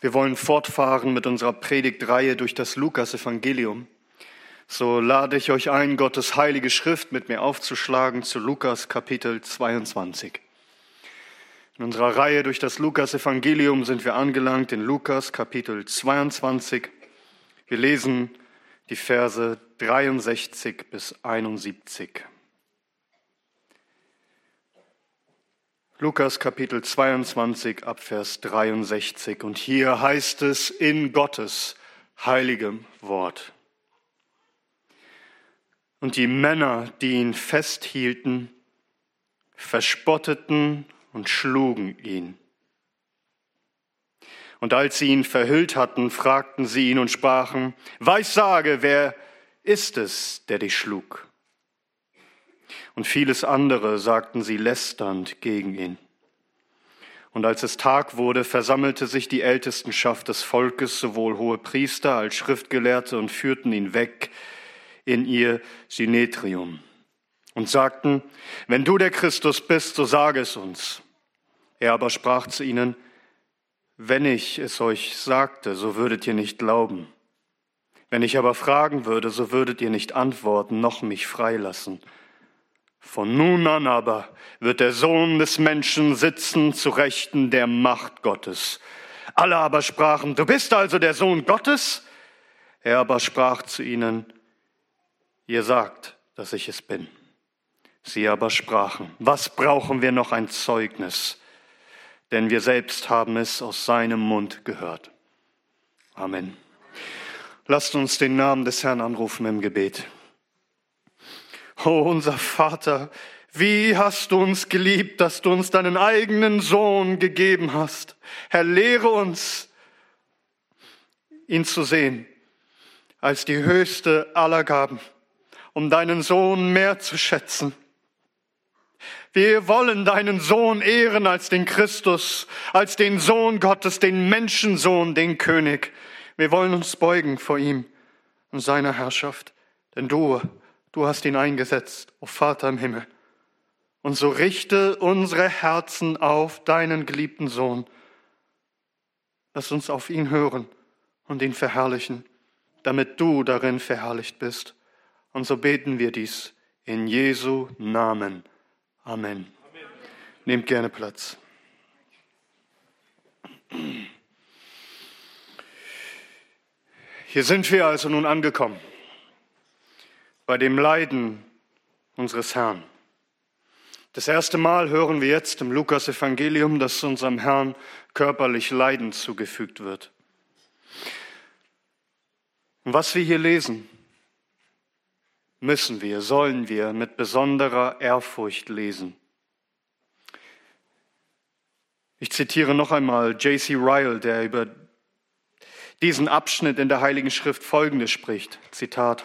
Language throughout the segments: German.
Wir wollen fortfahren mit unserer Predigtreihe durch das Lukas-Evangelium. So lade ich euch ein, Gottes heilige Schrift mit mir aufzuschlagen zu Lukas Kapitel 22. In unserer Reihe durch das Lukas-Evangelium sind wir angelangt in Lukas Kapitel 22. Wir lesen die Verse 63 bis 71. Lukas Kapitel 22 ab Vers 63. Und hier heißt es in Gottes heiligem Wort. Und die Männer, die ihn festhielten, verspotteten und schlugen ihn. Und als sie ihn verhüllt hatten, fragten sie ihn und sprachen, Weissage, wer ist es, der dich schlug? Und vieles andere sagten sie lästernd gegen ihn. Und als es Tag wurde, versammelte sich die Ältestenschaft des Volkes, sowohl hohe Priester als Schriftgelehrte, und führten ihn weg in ihr Synetrium und sagten, wenn du der Christus bist, so sage es uns. Er aber sprach zu ihnen, wenn ich es euch sagte, so würdet ihr nicht glauben. Wenn ich aber fragen würde, so würdet ihr nicht antworten, noch mich freilassen. Von nun an aber wird der Sohn des Menschen sitzen zu Rechten der Macht Gottes. Alle aber sprachen, du bist also der Sohn Gottes? Er aber sprach zu ihnen, ihr sagt, dass ich es bin. Sie aber sprachen, was brauchen wir noch ein Zeugnis? Denn wir selbst haben es aus seinem Mund gehört. Amen. Lasst uns den Namen des Herrn anrufen im Gebet. Oh, unser Vater, wie hast du uns geliebt, dass du uns deinen eigenen Sohn gegeben hast. Herr, lehre uns, ihn zu sehen als die höchste aller Gaben, um deinen Sohn mehr zu schätzen. Wir wollen deinen Sohn ehren als den Christus, als den Sohn Gottes, den Menschensohn, den König. Wir wollen uns beugen vor ihm und seiner Herrschaft, denn du Du hast ihn eingesetzt, o oh Vater im Himmel. Und so richte unsere Herzen auf deinen geliebten Sohn. Lass uns auf ihn hören und ihn verherrlichen, damit du darin verherrlicht bist. Und so beten wir dies in Jesu Namen. Amen. Amen. Nehmt gerne Platz. Hier sind wir also nun angekommen bei dem Leiden unseres Herrn. Das erste Mal hören wir jetzt im Lukas-Evangelium, dass unserem Herrn körperlich Leiden zugefügt wird. Und was wir hier lesen, müssen wir, sollen wir mit besonderer Ehrfurcht lesen. Ich zitiere noch einmal J.C. Ryle, der über diesen Abschnitt in der Heiligen Schrift Folgendes spricht. Zitat.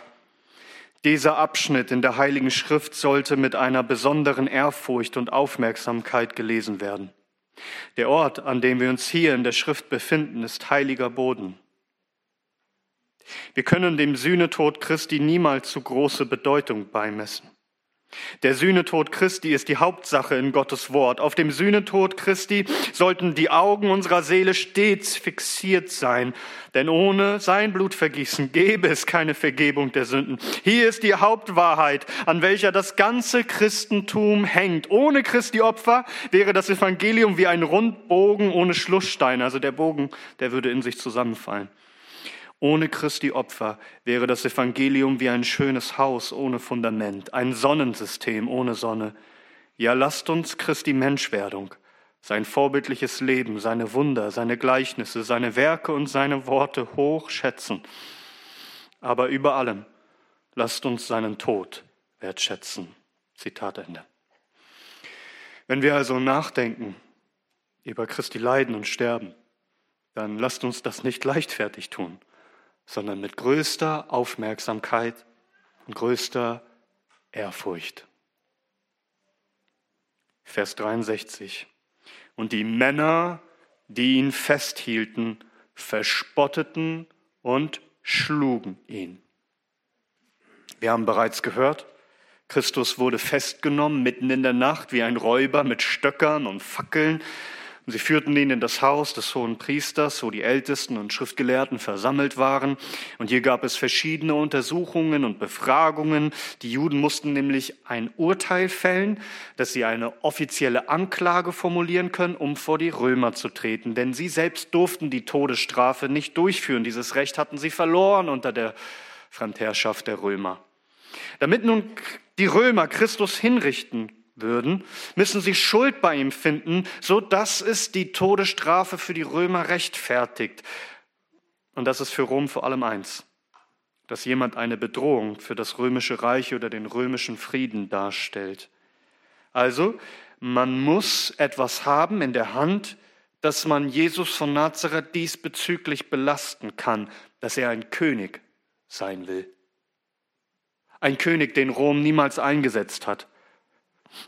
Dieser Abschnitt in der Heiligen Schrift sollte mit einer besonderen Ehrfurcht und Aufmerksamkeit gelesen werden. Der Ort, an dem wir uns hier in der Schrift befinden, ist heiliger Boden. Wir können dem Sühnetod Christi niemals zu große Bedeutung beimessen. Der Sühnetod Christi ist die Hauptsache in Gottes Wort. Auf dem Sühnetod Christi sollten die Augen unserer Seele stets fixiert sein, denn ohne sein Blutvergießen gäbe es keine Vergebung der Sünden. Hier ist die Hauptwahrheit, an welcher das ganze Christentum hängt. Ohne Christi Opfer wäre das Evangelium wie ein Rundbogen ohne Schlussstein, also der Bogen, der würde in sich zusammenfallen. Ohne Christi Opfer wäre das Evangelium wie ein schönes Haus ohne Fundament, ein Sonnensystem ohne Sonne. Ja, lasst uns Christi Menschwerdung, sein vorbildliches Leben, seine Wunder, seine Gleichnisse, seine Werke und seine Worte hoch schätzen. Aber über allem lasst uns seinen Tod wertschätzen. Zitat Ende. Wenn wir also nachdenken über Christi Leiden und Sterben, dann lasst uns das nicht leichtfertig tun, sondern mit größter Aufmerksamkeit und größter Ehrfurcht. Vers 63. Und die Männer, die ihn festhielten, verspotteten und schlugen ihn. Wir haben bereits gehört, Christus wurde festgenommen mitten in der Nacht wie ein Räuber mit Stöckern und Fackeln Und sie führten ihn in das Haus des hohen Priesters, wo die Ältesten und Schriftgelehrten versammelt waren. Und hier gab es verschiedene Untersuchungen und Befragungen. Die Juden mussten nämlich ein Urteil fällen, dass sie eine offizielle Anklage formulieren können, um vor die Römer zu treten. Denn sie selbst durften die Todesstrafe nicht durchführen. Dieses Recht hatten sie verloren unter der Fremdherrschaft der Römer. Damit nun die Römer Christus hinrichten würden, müssen sie Schuld bei ihm finden, so dass es die Todesstrafe für die Römer rechtfertigt. Und das ist für Rom vor allem eins, dass jemand eine Bedrohung für das römische Reich oder den römischen Frieden darstellt. Also, man muss etwas haben in der Hand, dass man Jesus von Nazareth diesbezüglich belasten kann, dass er ein König sein will. Ein König, den Rom niemals eingesetzt hat.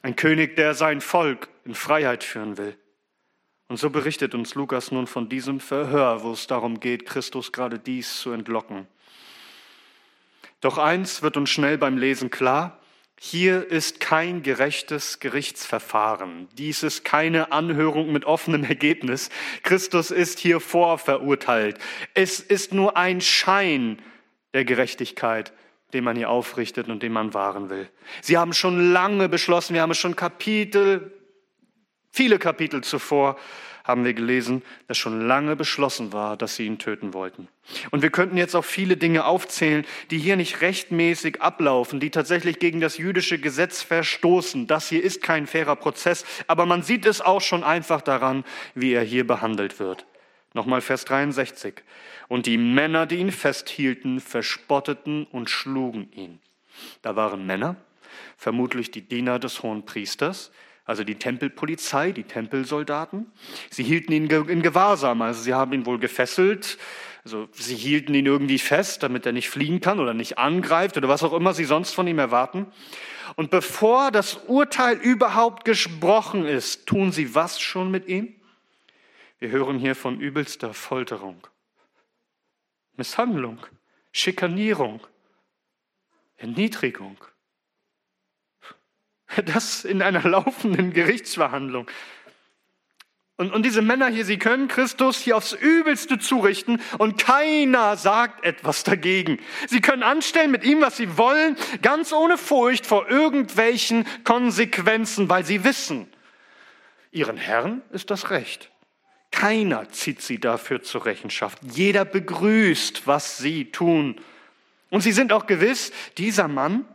Ein König, der sein Volk in Freiheit führen will. Und so berichtet uns Lukas nun von diesem Verhör, wo es darum geht, Christus gerade dies zu entlocken. Doch eins wird uns schnell beim Lesen klar, hier ist kein gerechtes Gerichtsverfahren. Dies ist keine Anhörung mit offenem Ergebnis. Christus ist hier vorverurteilt. Es ist nur ein Schein der Gerechtigkeit, den man hier aufrichtet und den man wahren will. Sie haben schon lange beschlossen, wir haben es schon Kapitel, viele Kapitel zuvor, haben wir gelesen, dass schon lange beschlossen war, dass sie ihn töten wollten. Und wir könnten jetzt auch viele Dinge aufzählen, die hier nicht rechtmäßig ablaufen, die tatsächlich gegen das jüdische Gesetz verstoßen. Das hier ist kein fairer Prozess, aber man sieht es auch schon einfach daran, wie er hier behandelt wird. Nochmal Vers 63. Und die Männer, die ihn festhielten, verspotteten und schlugen ihn. Da waren Männer, vermutlich die Diener des hohen Priesters, also die Tempelpolizei, die Tempelsoldaten. Sie hielten ihn in Gewahrsam, also sie haben ihn wohl gefesselt, also sie hielten ihn irgendwie fest, damit er nicht fliehen kann oder nicht angreift oder was auch immer sie sonst von ihm erwarten. Und bevor das Urteil überhaupt gesprochen ist, tun sie was schon mit ihm? Wir hören hier von übelster Folterung. Misshandlung, Schikanierung, Erniedrigung. Das in einer laufenden Gerichtsverhandlung. Und, und diese Männer hier, sie können Christus hier aufs Übelste zurichten und keiner sagt etwas dagegen. Sie können anstellen mit ihm, was sie wollen, ganz ohne Furcht vor irgendwelchen Konsequenzen, weil sie wissen, ihren Herrn ist das Recht. Keiner zieht sie dafür zur Rechenschaft. Jeder begrüßt, was sie tun. Und sie sind auch gewiss, dieser Mann,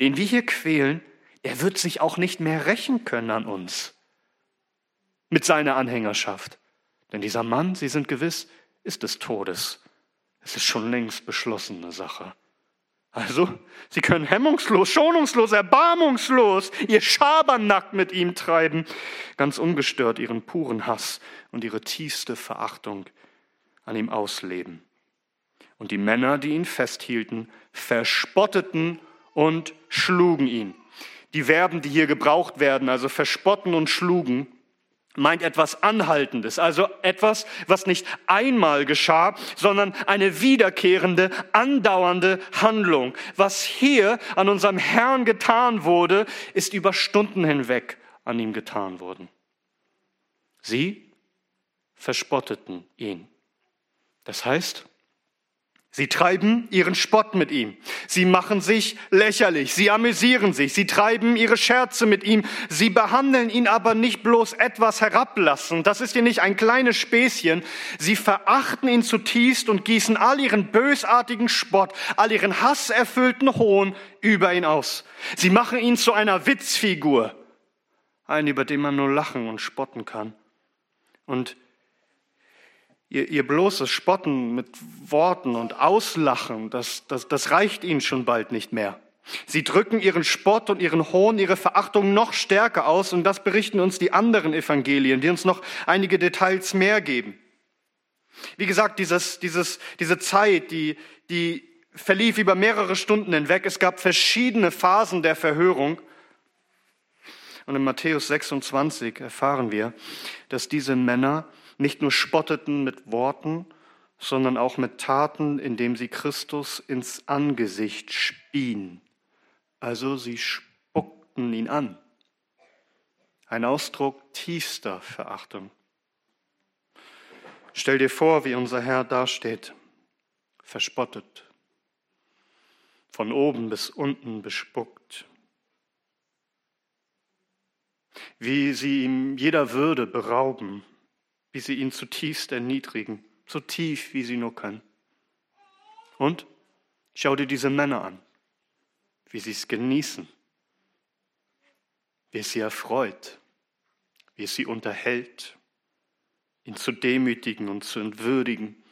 den wir hier quälen, er wird sich auch nicht mehr rächen können an uns mit seiner Anhängerschaft. Denn dieser Mann, sie sind gewiss, ist des Todes. Es ist schon längst beschlossene Sache. Also, sie können hemmungslos, schonungslos, erbarmungslos ihr Schabernack mit ihm treiben, ganz ungestört ihren puren Hass und ihre tiefste Verachtung an ihm ausleben. Und die Männer, die ihn festhielten, verspotteten und schlugen ihn. Die Verben, die hier gebraucht werden, also verspotten und schlugen, meint etwas Anhaltendes, also etwas, was nicht einmal geschah, sondern eine wiederkehrende, andauernde Handlung. Was hier an unserem Herrn getan wurde, ist über Stunden hinweg an ihm getan worden. Sie verspotteten ihn. Das heißt, Sie treiben ihren Spott mit ihm. Sie machen sich lächerlich. Sie amüsieren sich. Sie treiben ihre Scherze mit ihm. Sie behandeln ihn aber nicht bloß etwas herablassen. Das ist ja nicht ein kleines Späßchen. Sie verachten ihn zutiefst und gießen all ihren bösartigen Spott, all ihren hasserfüllten Hohn über ihn aus. Sie machen ihn zu einer Witzfigur. Einen, über den man nur lachen und spotten kann. Und Ihr, ihr bloßes Spotten mit Worten und Auslachen, das, das, das reicht ihnen schon bald nicht mehr. Sie drücken ihren Spott und ihren Hohn, ihre Verachtung noch stärker aus und das berichten uns die anderen Evangelien, die uns noch einige Details mehr geben. Wie gesagt, dieses, dieses, diese Zeit, die, die verlief über mehrere Stunden hinweg. Es gab verschiedene Phasen der Verhörung. Und in Matthäus 26 erfahren wir, dass diese Männer nicht nur spotteten mit Worten, sondern auch mit Taten, indem sie Christus ins Angesicht spien. Also sie spuckten ihn an. Ein Ausdruck tiefster Verachtung. Stell dir vor, wie unser Herr dasteht, verspottet, von oben bis unten bespuckt, wie sie ihm jeder Würde berauben, wie sie ihn zutiefst erniedrigen, so tief, wie sie nur können. Und schau dir diese Männer an, wie sie es genießen, wie es sie erfreut, wie es sie unterhält, ihn zu demütigen und zu entwürdigen,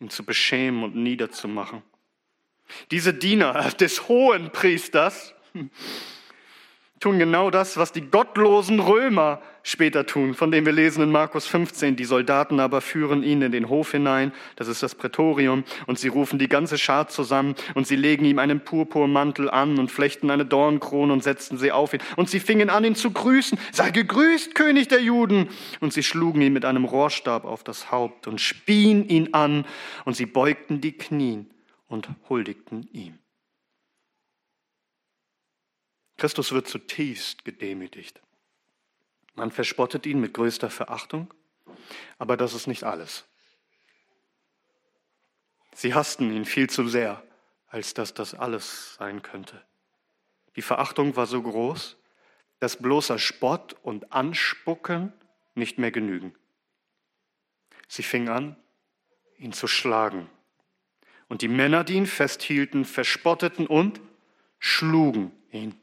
ihn zu beschämen und niederzumachen. Diese Diener des hohen Priesters, tun genau das, was die gottlosen Römer später tun, von dem wir lesen in Markus 15. Die Soldaten aber führen ihn in den Hof hinein, das ist das Prätorium, und sie rufen die ganze Schar zusammen und sie legen ihm einen Purpurmantel an und flechten eine Dornkrone und setzten sie auf ihn. Und sie fingen an, ihn zu grüßen. Sei gegrüßt, König der Juden! Und sie schlugen ihn mit einem Rohrstab auf das Haupt und spien ihn an und sie beugten die Knien und huldigten ihm. Christus wird zutiefst gedemütigt. Man verspottet ihn mit größter Verachtung, aber das ist nicht alles. Sie hassten ihn viel zu sehr, als dass das alles sein könnte. Die Verachtung war so groß, dass bloßer Spott und Anspucken nicht mehr genügen. Sie fing an, ihn zu schlagen. Und die Männer, die ihn festhielten, verspotteten und schlugen ihn.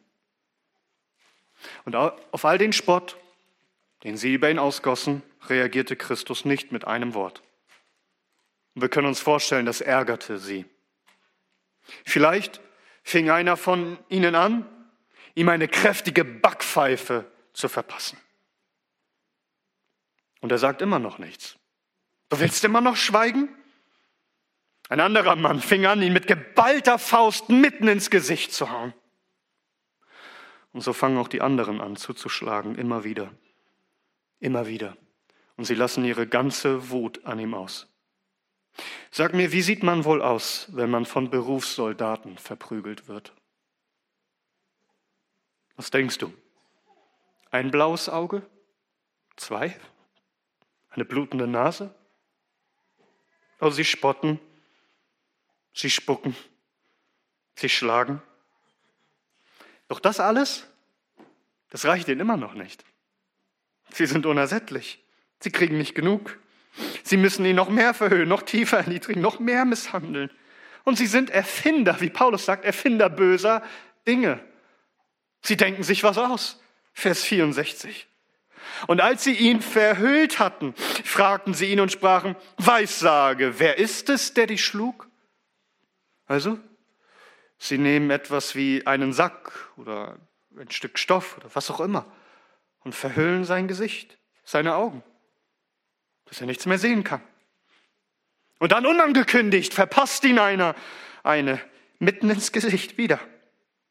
Und auf all den Spott, den sie über ihn ausgossen, reagierte Christus nicht mit einem Wort. Wir können uns vorstellen, das ärgerte sie. Vielleicht fing einer von ihnen an, ihm eine kräftige Backpfeife zu verpassen. Und er sagt immer noch nichts. Du willst immer noch schweigen? Ein anderer Mann fing an, ihn mit geballter Faust mitten ins Gesicht zu hauen. Und so fangen auch die anderen an zuzuschlagen, immer wieder, immer wieder. Und sie lassen ihre ganze Wut an ihm aus. Sag mir, wie sieht man wohl aus, wenn man von Berufssoldaten verprügelt wird? Was denkst du? Ein blaues Auge? Zwei? Eine blutende Nase? Oh, sie spotten, sie spucken, sie schlagen. Doch das alles, das reicht ihnen immer noch nicht. Sie sind unersättlich. Sie kriegen nicht genug. Sie müssen ihn noch mehr verhöhnen, noch tiefer erniedrigen, noch mehr misshandeln. Und sie sind Erfinder, wie Paulus sagt, Erfinder böser Dinge. Sie denken sich was aus. Vers 64. Und als sie ihn verhüllt hatten, fragten sie ihn und sprachen, Weissage, wer ist es, der dich schlug? Also, Sie nehmen etwas wie einen Sack oder ein Stück Stoff oder was auch immer und verhüllen sein Gesicht, seine Augen, dass er nichts mehr sehen kann. Und dann unangekündigt verpasst ihn einer eine mitten ins Gesicht wieder.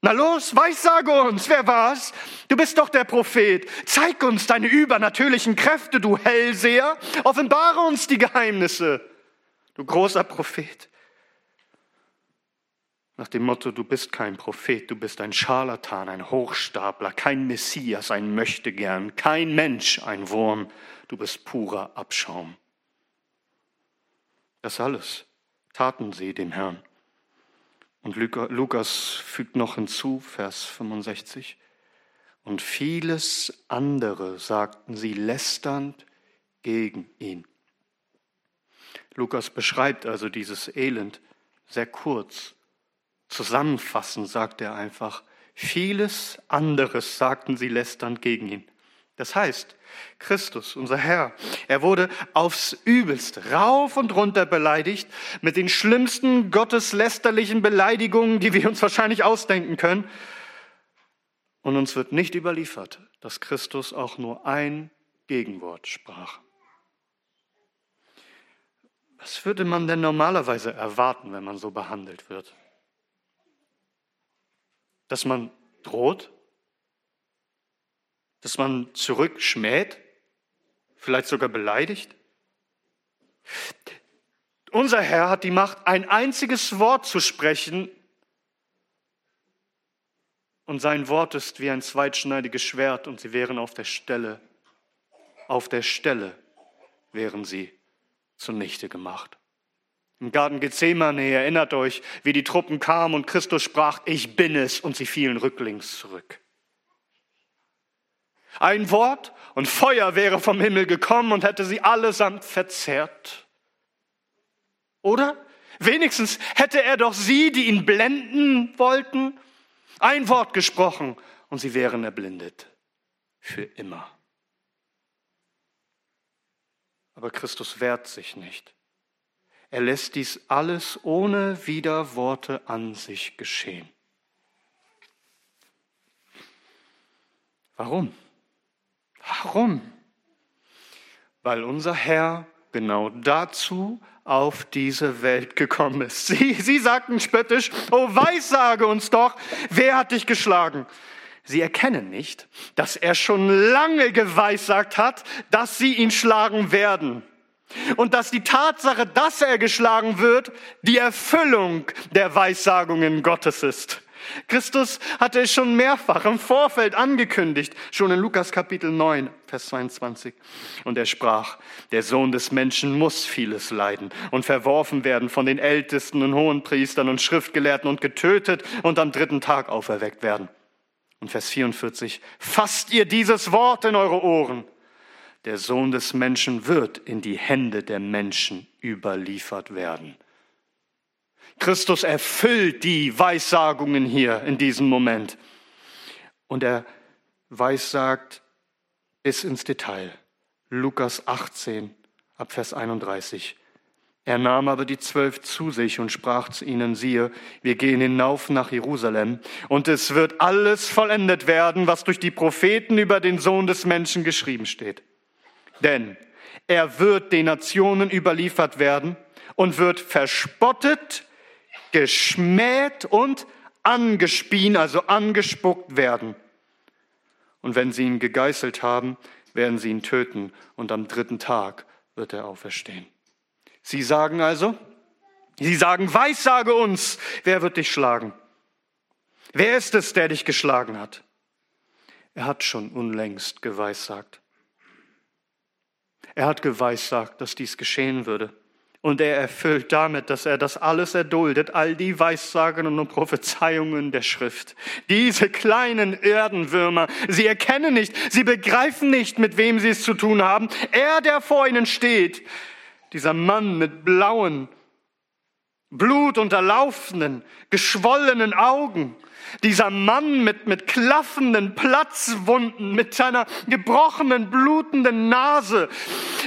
Na los, weissage uns, wer war's? Du bist doch der Prophet. Zeig uns deine übernatürlichen Kräfte, du Hellseher. Offenbare uns die Geheimnisse, du großer Prophet nach dem Motto, du bist kein Prophet, du bist ein Scharlatan, ein Hochstapler, kein Messias, ein Möchtegern, kein Mensch, ein Wurm, du bist purer Abschaum. Das alles taten sie dem Herrn. Und Lukas fügt noch hinzu, Vers 65, und vieles andere sagten sie lästernd gegen ihn. Lukas beschreibt also dieses Elend sehr kurz Zusammenfassend sagt er einfach, vieles anderes sagten sie lästernd gegen ihn. Das heißt, Christus, unser Herr, er wurde aufs übelste, rauf und runter beleidigt mit den schlimmsten gotteslästerlichen Beleidigungen, die wir uns wahrscheinlich ausdenken können. Und uns wird nicht überliefert, dass Christus auch nur ein Gegenwort sprach. Was würde man denn normalerweise erwarten, wenn man so behandelt wird? Dass man droht, dass man zurückschmäht, vielleicht sogar beleidigt. Unser Herr hat die Macht, ein einziges Wort zu sprechen, und sein Wort ist wie ein zweitschneidiges Schwert, und sie wären auf der Stelle, auf der Stelle wären sie zunichte gemacht. Im Garten Gethsemane erinnert euch, wie die Truppen kamen und Christus sprach, ich bin es, und sie fielen rücklings zurück. Ein Wort und Feuer wäre vom Himmel gekommen und hätte sie allesamt verzehrt. Oder? Wenigstens hätte er doch sie, die ihn blenden wollten, ein Wort gesprochen und sie wären erblindet. Für immer. Aber Christus wehrt sich nicht. Er lässt dies alles ohne Widerworte an sich geschehen. Warum? Warum? Weil unser Herr genau dazu auf diese Welt gekommen ist. Sie, sie sagten spöttisch, oh Weissage uns doch, wer hat dich geschlagen? Sie erkennen nicht, dass er schon lange geweissagt hat, dass sie ihn schlagen werden. Und dass die Tatsache, dass er geschlagen wird, die Erfüllung der Weissagungen Gottes ist. Christus hatte es schon mehrfach im Vorfeld angekündigt, schon in Lukas Kapitel 9, Vers 22. Und er sprach, der Sohn des Menschen muss vieles leiden und verworfen werden von den Ältesten und Hohenpriestern und Schriftgelehrten und getötet und am dritten Tag auferweckt werden. Und Vers 44, fasst ihr dieses Wort in eure Ohren. Der Sohn des Menschen wird in die Hände der Menschen überliefert werden. Christus erfüllt die Weissagungen hier in diesem Moment. Und er weissagt bis ins Detail. Lukas 18 ab Vers 31. Er nahm aber die zwölf zu sich und sprach zu ihnen, siehe, wir gehen hinauf nach Jerusalem, und es wird alles vollendet werden, was durch die Propheten über den Sohn des Menschen geschrieben steht. Denn er wird den Nationen überliefert werden und wird verspottet, geschmäht und angespien, also angespuckt werden. Und wenn sie ihn gegeißelt haben, werden sie ihn töten und am dritten Tag wird er auferstehen. Sie sagen also, sie sagen, weissage uns, wer wird dich schlagen? Wer ist es, der dich geschlagen hat? Er hat schon unlängst geweissagt. Er hat geweissagt, dass dies geschehen würde. Und er erfüllt damit, dass er das alles erduldet, all die Weissagungen und Prophezeiungen der Schrift. Diese kleinen Erdenwürmer, sie erkennen nicht, sie begreifen nicht, mit wem sie es zu tun haben. Er, der vor ihnen steht, dieser Mann mit blauen, blutunterlaufenden, geschwollenen Augen, dieser Mann mit, mit klaffenden Platzwunden, mit seiner gebrochenen, blutenden Nase.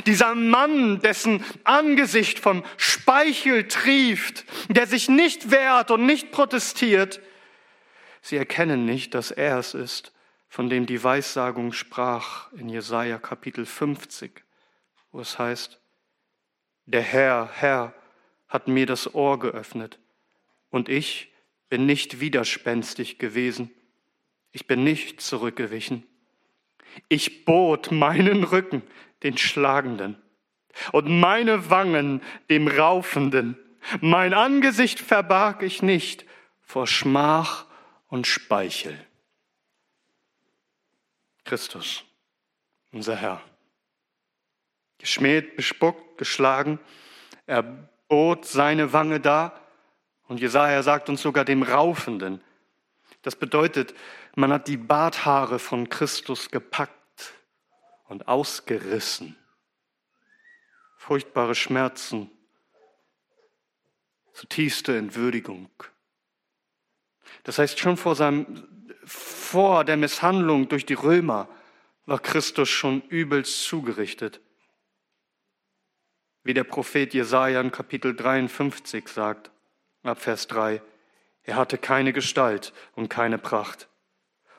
Dieser Mann, dessen Angesicht vom Speichel trieft, der sich nicht wehrt und nicht protestiert. Sie erkennen nicht, dass er es ist, von dem die Weissagung sprach in Jesaja Kapitel 50, wo es heißt, der Herr, Herr, hat mir das Ohr geöffnet und ich bin nicht widerspenstig gewesen. Ich bin nicht zurückgewichen. Ich bot meinen Rücken den Schlagenden und meine Wangen dem Raufenden. Mein Angesicht verbarg ich nicht vor Schmach und Speichel. Christus, unser Herr. Geschmäht, bespuckt, geschlagen, er bot seine Wange dar und Jesaja sagt uns sogar dem Raufenden. Das bedeutet, man hat die Barthaare von Christus gepackt und ausgerissen. Furchtbare Schmerzen, zutiefste Entwürdigung. Das heißt, schon vor, seinem, vor der Misshandlung durch die Römer war Christus schon übelst zugerichtet. Wie der Prophet Jesaja in Kapitel 53 sagt ab Vers 3. Er hatte keine Gestalt und keine Pracht.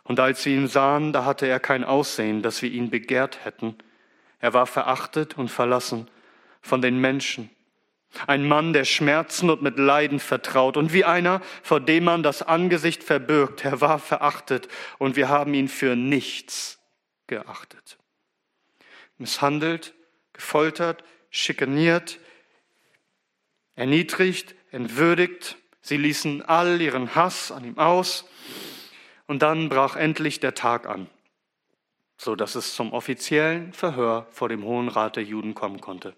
Und als sie ihn sahen, da hatte er kein Aussehen, dass wir ihn begehrt hätten. Er war verachtet und verlassen von den Menschen. Ein Mann, der Schmerzen und mit Leiden vertraut und wie einer, vor dem man das Angesicht verbirgt. Er war verachtet und wir haben ihn für nichts geachtet. Misshandelt, gefoltert, schikaniert, erniedrigt, entwürdigt. Sie ließen all ihren Hass an ihm aus. Und dann brach endlich der Tag an, so dass es zum offiziellen Verhör vor dem Hohen Rat der Juden kommen konnte.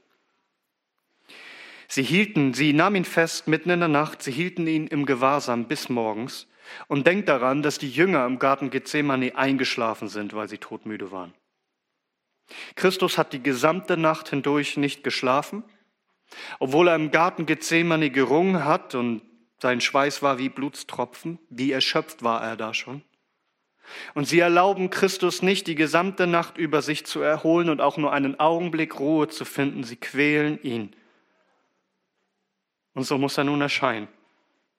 Sie hielten, sie nahmen ihn fest mitten in der Nacht, sie hielten ihn im Gewahrsam bis morgens. Und denkt daran, dass die Jünger im Garten Gethsemane eingeschlafen sind, weil sie todmüde waren. Christus hat die gesamte Nacht hindurch nicht geschlafen, obwohl er im Garten Gethsemane gerungen hat und sein Schweiß war wie Blutstropfen, wie erschöpft war er da schon. Und sie erlauben Christus nicht, die gesamte Nacht über sich zu erholen und auch nur einen Augenblick Ruhe zu finden. Sie quälen ihn. Und so muss er nun erscheinen,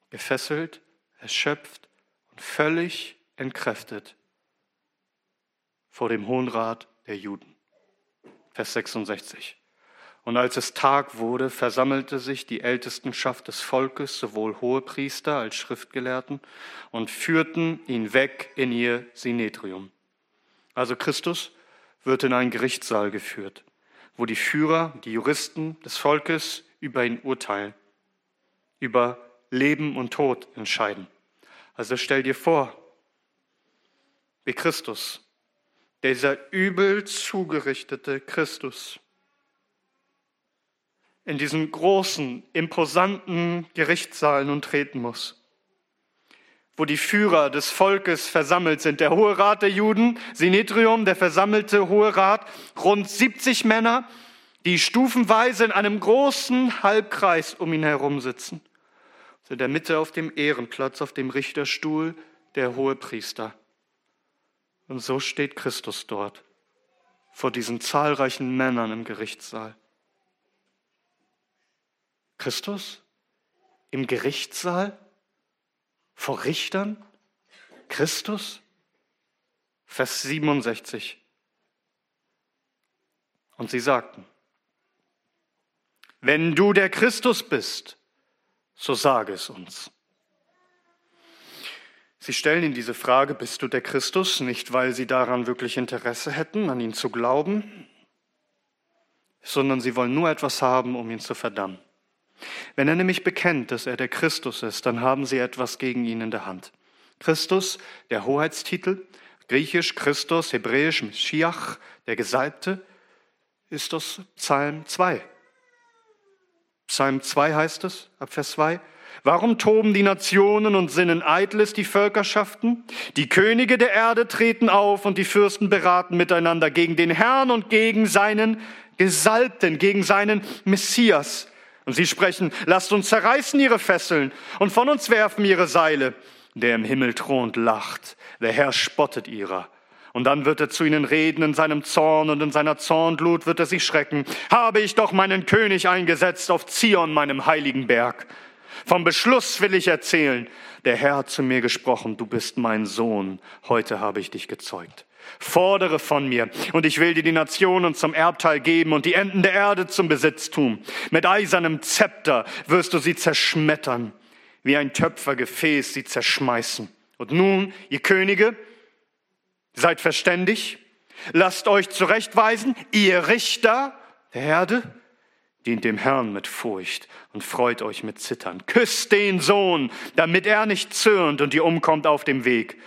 gefesselt, erschöpft und völlig entkräftet vor dem Hohen Rat der Juden. Vers 66. Und als es Tag wurde, versammelte sich die Ältestenschaft des Volkes, sowohl Hohepriester als Schriftgelehrten, und führten ihn weg in ihr Sinetrium. Also Christus wird in einen Gerichtssaal geführt, wo die Führer, die Juristen des Volkes über ihn urteilen über Leben und Tod entscheiden. Also stell dir vor, wie Christus, dieser übel zugerichtete Christus, in diesen großen, imposanten Gerichtssaal nun treten muss, wo die Führer des Volkes versammelt sind, der Hohe Rat der Juden, Sinetrium, der versammelte Hohe Rat, rund 70 Männer, die stufenweise in einem großen Halbkreis um ihn herum sitzen. In der Mitte auf dem Ehrenplatz, auf dem Richterstuhl, der hohe Priester. Und so steht Christus dort, vor diesen zahlreichen Männern im Gerichtssaal. Christus im Gerichtssaal? Vor Richtern? Christus? Vers 67. Und sie sagten, wenn du der Christus bist, so sage es uns. Sie stellen ihn diese Frage, bist du der Christus, nicht weil sie daran wirklich Interesse hätten, an ihn zu glauben, sondern sie wollen nur etwas haben, um ihn zu verdammen. Wenn er nämlich bekennt, dass er der Christus ist, dann haben sie etwas gegen ihn in der Hand. Christus, der Hoheitstitel, griechisch Christus, hebräisch Mashiach, der Gesalbte, ist aus Psalm 2. Psalm 2 heißt es, ab Vers 2. Warum toben die Nationen und sinnen eitles die Völkerschaften? Die Könige der Erde treten auf und die Fürsten beraten miteinander gegen den Herrn und gegen seinen Gesalbten, gegen seinen Messias. Und sie sprechen, lasst uns zerreißen ihre Fesseln und von uns werfen ihre Seile. Der im Himmel thront lacht, der Herr spottet ihrer. Und dann wird er zu ihnen reden in seinem Zorn und in seiner Zornglut wird er sich schrecken. Habe ich doch meinen König eingesetzt auf Zion, meinem heiligen Berg. Vom Beschluss will ich erzählen. Der Herr hat zu mir gesprochen, du bist mein Sohn, heute habe ich dich gezeugt. Fordere von mir, und ich will dir die Nationen zum Erbteil geben und die Enden der Erde zum Besitztum. Mit eisernem Zepter wirst du sie zerschmettern, wie ein Töpfergefäß sie zerschmeißen. Und nun, ihr Könige, Seid verständig, lasst euch zurechtweisen, ihr Richter der Herde, dient dem Herrn mit Furcht und freut euch mit Zittern. Küsst den Sohn, damit er nicht zürnt und ihr umkommt auf dem Weg.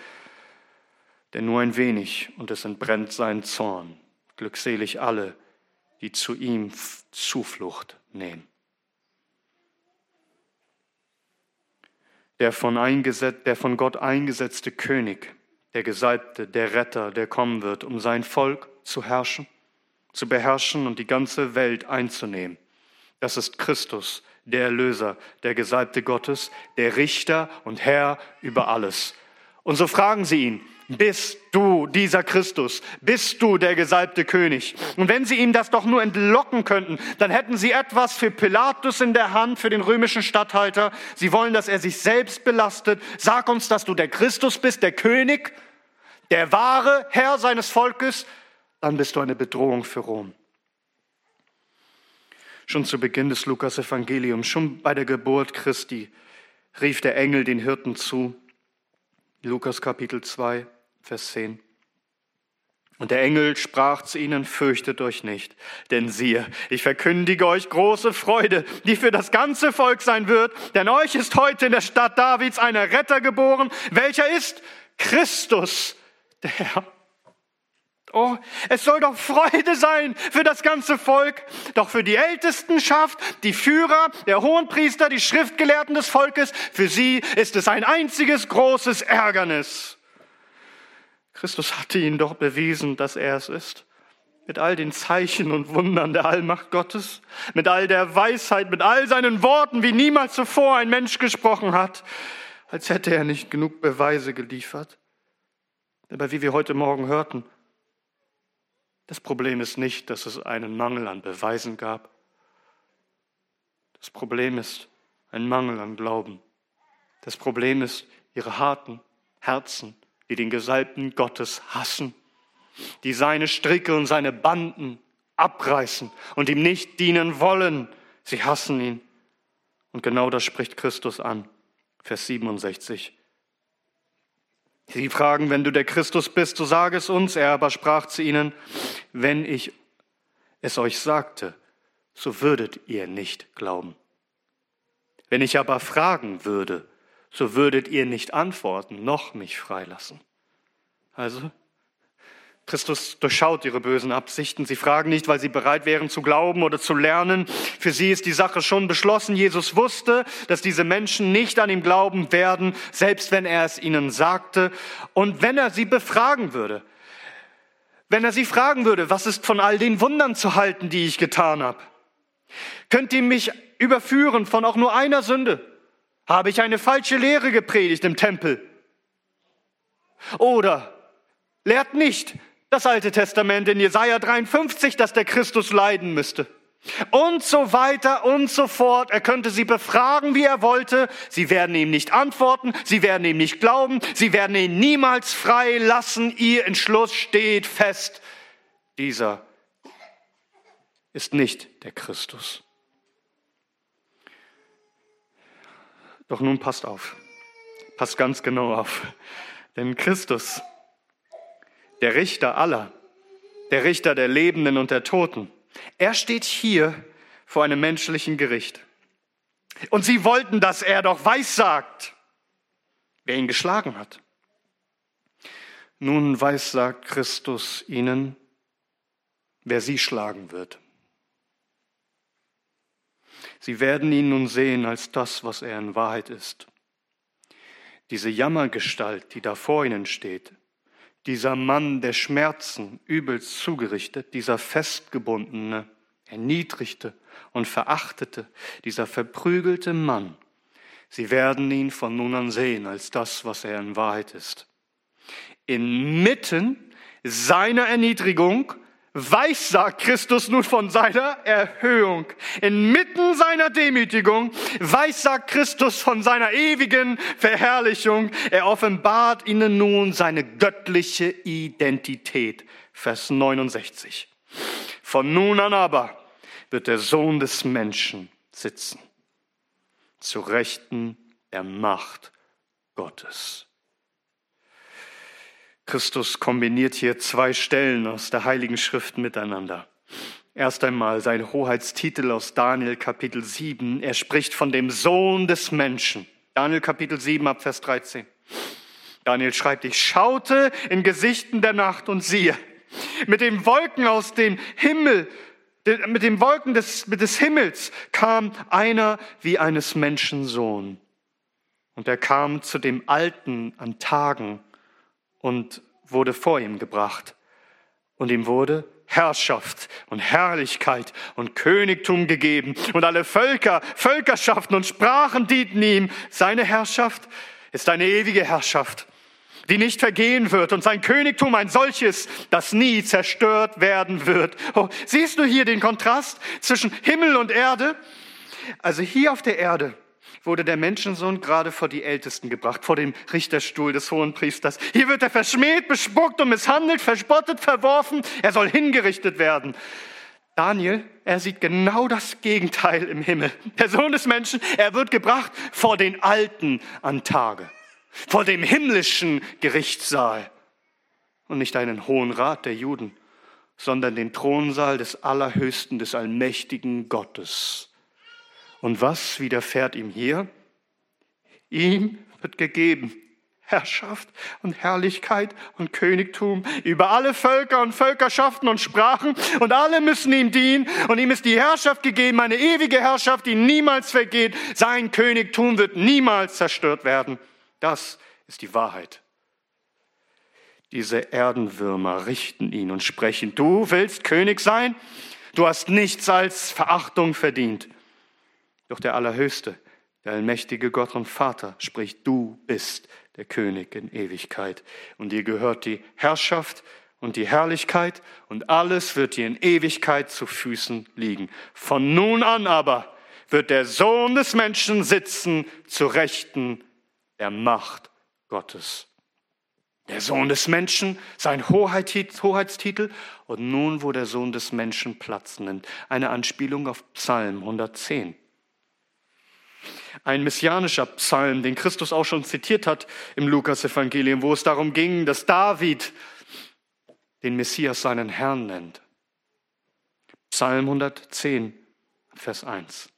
Denn nur ein wenig und es entbrennt sein Zorn. Glückselig alle, die zu ihm Zuflucht nehmen. Der von, der von Gott eingesetzte König der Gesalbte, der Retter, der kommen wird, um sein Volk zu herrschen, zu beherrschen und die ganze Welt einzunehmen. Das ist Christus, der Erlöser, der Gesalbte Gottes, der Richter und Herr über alles. Und so fragen sie ihn, bist du dieser Christus? Bist du der gesalbte König? Und wenn sie ihm das doch nur entlocken könnten, dann hätten sie etwas für Pilatus in der Hand, für den römischen Statthalter. Sie wollen, dass er sich selbst belastet. Sag uns, dass du der Christus bist, der König, der wahre Herr seines Volkes. Dann bist du eine Bedrohung für Rom. Schon zu Beginn des Lukas-Evangeliums, schon bei der Geburt Christi, rief der Engel den Hirten zu. Lukas Kapitel 2. Vers 10. Und der Engel sprach zu ihnen, fürchtet euch nicht, denn siehe, ich verkündige euch große Freude, die für das ganze Volk sein wird, denn euch ist heute in der Stadt Davids ein Retter geboren, welcher ist Christus, der Herr. Oh, es soll doch Freude sein für das ganze Volk, doch für die Ältestenschaft, die Führer, der Hohenpriester, die Schriftgelehrten des Volkes, für sie ist es ein einziges großes Ärgernis. Christus hatte ihnen doch bewiesen, dass er es ist. Mit all den Zeichen und Wundern der Allmacht Gottes, mit all der Weisheit, mit all seinen Worten, wie niemals zuvor ein Mensch gesprochen hat, als hätte er nicht genug Beweise geliefert. Aber wie wir heute Morgen hörten, das Problem ist nicht, dass es einen Mangel an Beweisen gab. Das Problem ist ein Mangel an Glauben. Das Problem ist ihre harten Herzen, die den Gesalbten Gottes hassen, die seine Stricke und seine Banden abreißen und ihm nicht dienen wollen. Sie hassen ihn. Und genau das spricht Christus an. Vers 67. Sie fragen, wenn du der Christus bist, so sage es uns. Er aber sprach zu ihnen, wenn ich es euch sagte, so würdet ihr nicht glauben. Wenn ich aber fragen würde, so würdet ihr nicht antworten, noch mich freilassen. Also, Christus durchschaut ihre bösen Absichten. Sie fragen nicht, weil sie bereit wären zu glauben oder zu lernen. Für sie ist die Sache schon beschlossen. Jesus wusste, dass diese Menschen nicht an ihm glauben werden, selbst wenn er es ihnen sagte. Und wenn er sie befragen würde, wenn er sie fragen würde, was ist von all den Wundern zu halten, die ich getan habe? Könnt ihr mich überführen von auch nur einer Sünde? Habe ich eine falsche Lehre gepredigt im Tempel? Oder lehrt nicht, das Alte Testament in Jesaja 53, dass der Christus leiden müsste. Und so weiter und so fort. Er könnte sie befragen, wie er wollte. Sie werden ihm nicht antworten. Sie werden ihm nicht glauben. Sie werden ihn niemals frei lassen. Ihr Entschluss steht fest. Dieser ist nicht der Christus. Doch nun passt auf. Passt ganz genau auf. Denn Christus der Richter aller, der Richter der Lebenden und der Toten. Er steht hier vor einem menschlichen Gericht. Und sie wollten, dass er doch weissagt, wer ihn geschlagen hat. Nun weissagt Christus ihnen, wer sie schlagen wird. Sie werden ihn nun sehen als das, was er in Wahrheit ist. Diese Jammergestalt, die da vor ihnen steht, dieser Mann der Schmerzen übelst zugerichtet, dieser festgebundene, erniedrigte und verachtete, dieser verprügelte Mann, sie werden ihn von nun an sehen als das, was er in Wahrheit ist. Inmitten seiner Erniedrigung weiß, sagt Christus nun von seiner Erhöhung. Inmitten seiner Demütigung weiß, sagt Christus von seiner ewigen Verherrlichung. Er offenbart ihnen nun seine göttliche Identität. Vers 69. Von nun an aber wird der Sohn des Menschen sitzen, zu Rechten der Macht Gottes. Christus kombiniert hier zwei Stellen aus der Heiligen Schrift miteinander. Erst einmal sein Hoheitstitel aus Daniel Kapitel 7. Er spricht von dem Sohn des Menschen. Daniel Kapitel 7 ab Vers 13. Daniel schreibt, ich schaute in Gesichten der Nacht und siehe, mit den Wolken aus dem Himmel, mit den Wolken des, des Himmels kam einer wie eines Menschen Sohn. Und er kam zu dem Alten an Tagen und wurde vor ihm gebracht. Und ihm wurde Herrschaft und Herrlichkeit und Königtum gegeben. Und alle Völker, Völkerschaften und Sprachen dienten ihm. Seine Herrschaft ist eine ewige Herrschaft, die nicht vergehen wird. Und sein Königtum ein solches, das nie zerstört werden wird. Oh, siehst du hier den Kontrast zwischen Himmel und Erde? Also hier auf der Erde wurde der Menschensohn gerade vor die Ältesten gebracht, vor dem Richterstuhl des Hohenpriesters. Hier wird er verschmäht, bespuckt und misshandelt, verspottet, verworfen. Er soll hingerichtet werden. Daniel, er sieht genau das Gegenteil im Himmel. Der Sohn des Menschen, er wird gebracht vor den Alten an Tage, vor dem himmlischen Gerichtssaal und nicht einen hohen Rat der Juden, sondern den Thronsaal des Allerhöchsten, des allmächtigen Gottes. Und was widerfährt ihm hier? Ihm wird gegeben Herrschaft und Herrlichkeit und Königtum über alle Völker und Völkerschaften und Sprachen und alle müssen ihm dienen und ihm ist die Herrschaft gegeben, eine ewige Herrschaft, die niemals vergeht. Sein Königtum wird niemals zerstört werden. Das ist die Wahrheit. Diese Erdenwürmer richten ihn und sprechen, du willst König sein? Du hast nichts als Verachtung verdient. Doch der Allerhöchste, der allmächtige Gott und Vater spricht, du bist der König in Ewigkeit. Und dir gehört die Herrschaft und die Herrlichkeit und alles wird dir in Ewigkeit zu Füßen liegen. Von nun an aber wird der Sohn des Menschen sitzen zu Rechten der Macht Gottes. Der Sohn des Menschen, sein Hoheitstitel und nun, wo der Sohn des Menschen Platz nimmt. Eine Anspielung auf Psalm 110. Ein messianischer Psalm, den Christus auch schon zitiert hat im Lukas-Evangelium, wo es darum ging, dass David den Messias seinen Herrn nennt. Psalm 110, Vers 1.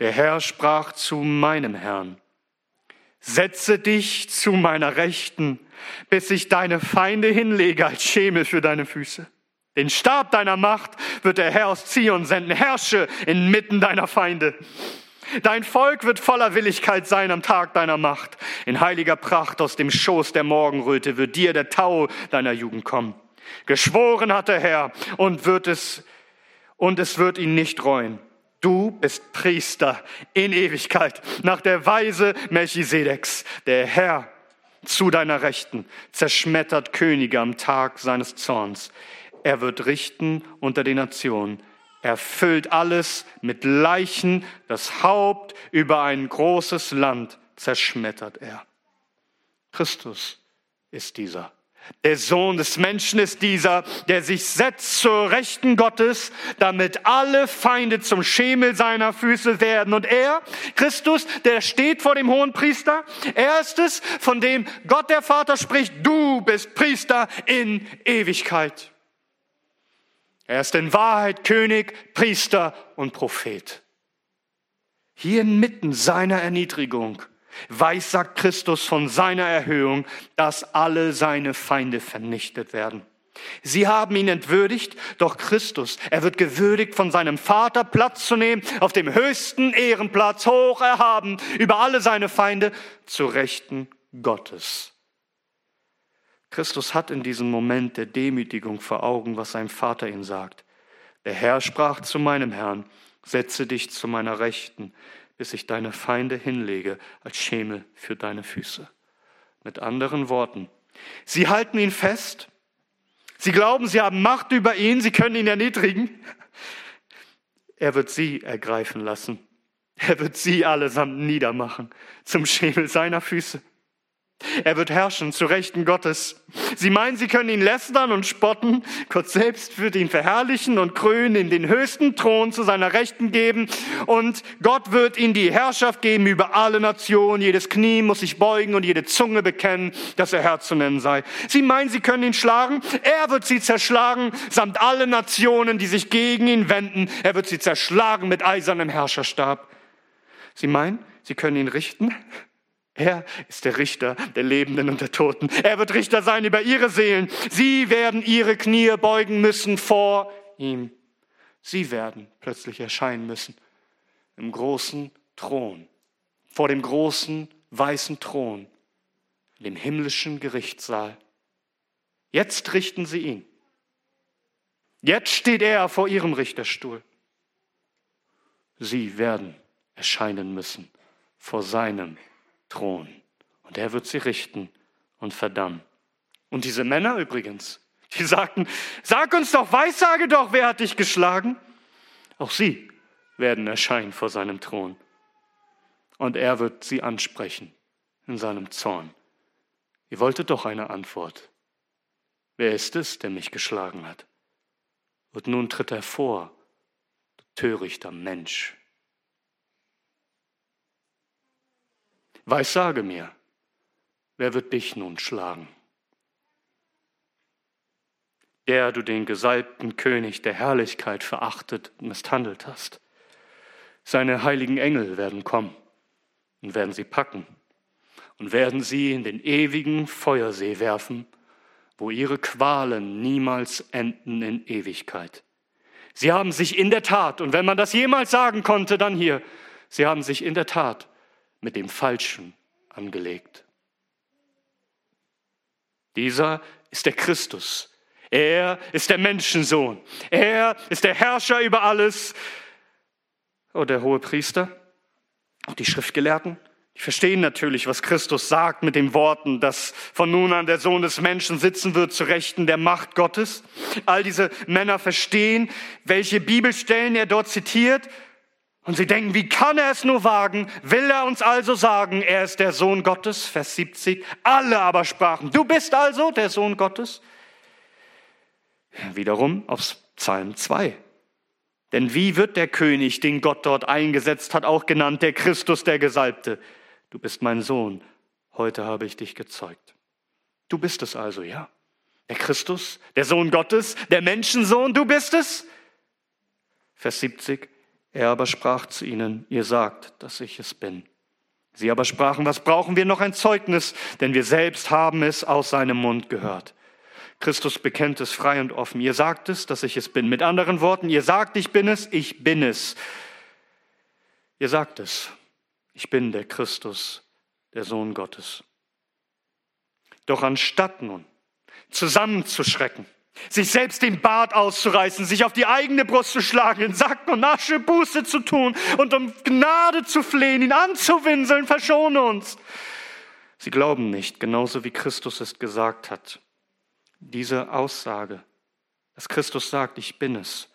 Der Herr sprach zu meinem Herrn, setze dich zu meiner Rechten, bis ich deine Feinde hinlege als Schemel für deine Füße. Den Stab deiner Macht wird der Herr aus Zion senden, herrsche inmitten deiner Feinde. Dein Volk wird voller Willigkeit sein am Tag deiner Macht. In heiliger Pracht aus dem Schoß der Morgenröte wird dir der Tau deiner Jugend kommen. Geschworen hat der Herr und wird es, und es wird ihn nicht reuen. Du bist Priester in Ewigkeit nach der Weise Melchisedeks. Der Herr zu deiner Rechten zerschmettert Könige am Tag seines Zorns. Er wird richten unter den Nationen. Er füllt alles mit Leichen, das Haupt über ein großes Land zerschmettert er. Christus ist dieser. Der Sohn des Menschen ist dieser, der sich setzt zur Rechten Gottes, damit alle Feinde zum Schemel seiner Füße werden. Und er, Christus, der steht vor dem hohen Priester. Er ist es, von dem Gott der Vater spricht, du bist Priester in Ewigkeit. Er ist in Wahrheit König, Priester und Prophet. Hier inmitten seiner Erniedrigung weissagt Christus von seiner Erhöhung, dass alle seine Feinde vernichtet werden. Sie haben ihn entwürdigt, doch Christus, er wird gewürdigt von seinem Vater Platz zu nehmen, auf dem höchsten Ehrenplatz, hoch erhaben, über alle seine Feinde, zu Rechten Gottes. Christus hat in diesem Moment der Demütigung vor Augen, was sein Vater ihm sagt. Der Herr sprach zu meinem Herrn, setze dich zu meiner Rechten, bis ich deine Feinde hinlege als Schemel für deine Füße. Mit anderen Worten, sie halten ihn fest, sie glauben, sie haben Macht über ihn, sie können ihn erniedrigen. Er wird sie ergreifen lassen. Er wird sie allesamt niedermachen zum Schemel seiner Füße. Er wird herrschen zu Rechten Gottes. Sie meinen, sie können ihn lästern und spotten. Gott selbst wird ihn verherrlichen und krönen, in den höchsten Thron zu seiner Rechten geben. Und Gott wird ihm die Herrschaft geben über alle Nationen. Jedes Knie muss sich beugen und jede Zunge bekennen, dass er Herr zu nennen sei. Sie meinen, sie können ihn schlagen. Er wird sie zerschlagen, samt alle Nationen, die sich gegen ihn wenden. Er wird sie zerschlagen mit eisernem Herrscherstab. Sie meinen, sie können ihn richten. Er ist der Richter der Lebenden und der Toten. Er wird Richter sein über ihre Seelen. Sie werden ihre Knie beugen müssen vor ihm. Sie werden plötzlich erscheinen müssen im großen Thron, vor dem großen weißen Thron, dem himmlischen Gerichtssaal. Jetzt richten sie ihn. Jetzt steht er vor ihrem Richterstuhl. Sie werden erscheinen müssen vor seinem Thron. Und er wird sie richten und verdammen. Und diese Männer übrigens, die sagten, sag uns doch, weissage doch, wer hat dich geschlagen? Auch sie werden erscheinen vor seinem Thron. Und er wird sie ansprechen in seinem Zorn. Ihr wolltet doch eine Antwort. Wer ist es, der mich geschlagen hat? Und nun tritt er vor, du törichter Mensch. Weissage mir, wer wird dich nun schlagen? Der du den gesalbten König der Herrlichkeit verachtet und misshandelt hast. Seine heiligen Engel werden kommen und werden sie packen und werden sie in den ewigen Feuersee werfen, wo ihre Qualen niemals enden in Ewigkeit. Sie haben sich in der Tat, und wenn man das jemals sagen konnte, dann hier, sie haben sich in der Tat mit dem Falschen angelegt. Dieser ist der Christus. Er ist der Menschensohn. Er ist der Herrscher über alles. Oh, der hohe Priester und die Schriftgelehrten, die verstehen natürlich, was Christus sagt mit den Worten, dass von nun an der Sohn des Menschen sitzen wird zu Rechten der Macht Gottes. All diese Männer verstehen, welche Bibelstellen er dort zitiert. Und sie denken, wie kann er es nur wagen? Will er uns also sagen, er ist der Sohn Gottes? Vers 70. Alle aber sprachen, du bist also der Sohn Gottes? Wiederum aus Psalm 2. Denn wie wird der König, den Gott dort eingesetzt hat, auch genannt, der Christus, der Gesalbte? Du bist mein Sohn, heute habe ich dich gezeugt. Du bist es also, ja? Der Christus, der Sohn Gottes, der Menschensohn, du bist es? Vers 70, er aber sprach zu ihnen, ihr sagt, dass ich es bin. Sie aber sprachen, was brauchen wir noch ein Zeugnis, denn wir selbst haben es aus seinem Mund gehört. Christus bekennt es frei und offen. Ihr sagt es, dass ich es bin. Mit anderen Worten, ihr sagt, ich bin es, ich bin es. Ihr sagt es, ich bin der Christus, der Sohn Gottes. Doch anstatt nun zusammenzuschrecken, sich selbst den Bart auszureißen, sich auf die eigene Brust zu schlagen, in Sack und Asche Buße zu tun und um Gnade zu flehen, ihn anzuwinseln, verschone uns. Sie glauben nicht, genauso wie Christus es gesagt hat. Diese Aussage, dass Christus sagt, ich bin es,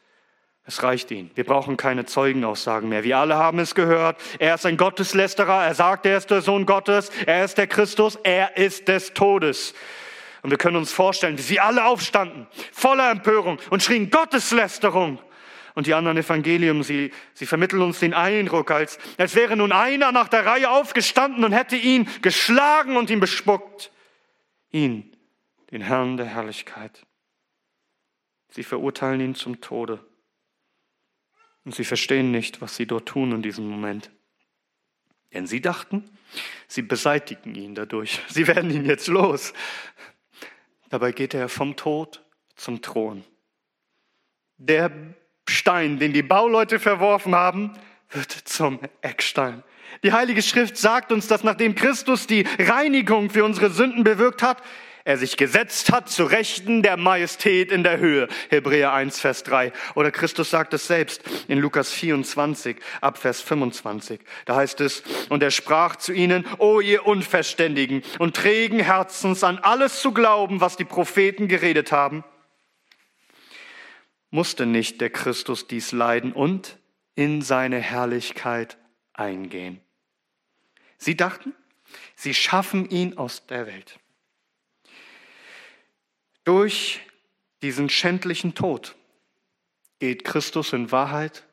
es reicht ihnen. Wir brauchen keine Zeugenaussagen mehr. Wir alle haben es gehört. Er ist ein Gotteslästerer. Er sagt, er ist der Sohn Gottes. Er ist der Christus. Er ist des Todes. Und wir können uns vorstellen, wie sie alle aufstanden, voller Empörung und schrien Gotteslästerung. Und die anderen Evangelium, sie, sie vermitteln uns den Eindruck, als, als wäre nun einer nach der Reihe aufgestanden und hätte ihn geschlagen und ihn bespuckt. Ihn, den Herrn der Herrlichkeit. Sie verurteilen ihn zum Tode. Und sie verstehen nicht, was sie dort tun in diesem Moment. Denn sie dachten, sie beseitigen ihn dadurch. Sie werden ihn jetzt los. Dabei geht er vom Tod zum Thron. Der Stein, den die Bauleute verworfen haben, wird zum Eckstein. Die Heilige Schrift sagt uns, dass nachdem Christus die Reinigung für unsere Sünden bewirkt hat, er sich gesetzt hat zu Rechten der Majestät in der Höhe. Hebräer 1, Vers 3. Oder Christus sagt es selbst in Lukas 24, ab Vers 25. Da heißt es, und er sprach zu ihnen, O ihr Unverständigen und trägen Herzens an alles zu glauben, was die Propheten geredet haben. Musste nicht der Christus dies leiden und in seine Herrlichkeit eingehen? Sie dachten, sie schaffen ihn aus der Welt. Durch diesen schändlichen Tod geht Christus in Wahrheit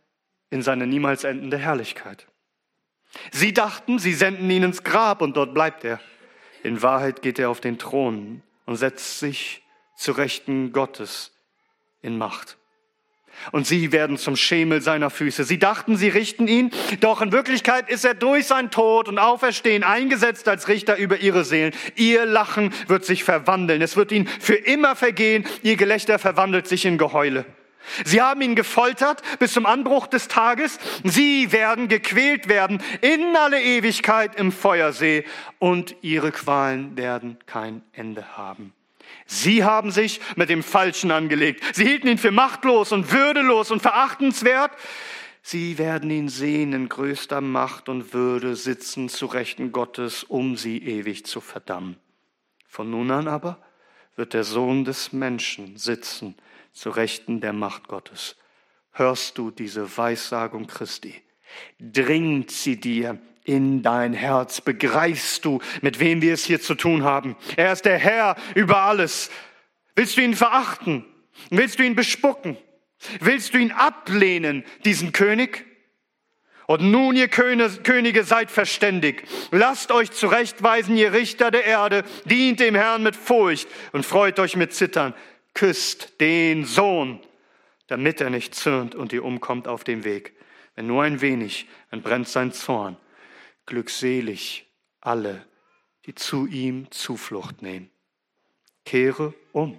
in seine niemals endende Herrlichkeit. Sie dachten, sie senden ihn ins Grab und dort bleibt er. In Wahrheit geht er auf den Thron und setzt sich zu Rechten Gottes in Macht und sie werden zum Schemel seiner Füße. Sie dachten, sie richten ihn, doch in Wirklichkeit ist er durch sein Tod und Auferstehen eingesetzt als Richter über ihre Seelen. Ihr Lachen wird sich verwandeln, es wird ihnen für immer vergehen, ihr Gelächter verwandelt sich in Geheule. Sie haben ihn gefoltert bis zum Anbruch des Tages. Sie werden gequält werden in alle Ewigkeit im Feuersee und ihre Qualen werden kein Ende haben. Sie haben sich mit dem Falschen angelegt. Sie hielten ihn für machtlos und würdelos und verachtenswert. Sie werden ihn sehen in größter Macht und Würde sitzen zu Rechten Gottes, um sie ewig zu verdammen. Von nun an aber wird der Sohn des Menschen sitzen zu Rechten der Macht Gottes. Hörst du diese Weissagung Christi? Dringt sie dir in dein Herz. Begreifst du, mit wem wir es hier zu tun haben? Er ist der Herr über alles. Willst du ihn verachten? Willst du ihn bespucken? Willst du ihn ablehnen, diesen König? Und nun, ihr Könige, seid verständig. Lasst euch zurechtweisen, ihr Richter der Erde. Dient dem Herrn mit Furcht und freut euch mit Zittern. Küsst den Sohn, damit er nicht zürnt und ihr umkommt auf dem Weg. Wenn nur ein wenig, dann brennt sein Zorn glückselig alle, die zu ihm Zuflucht nehmen. Kehre um,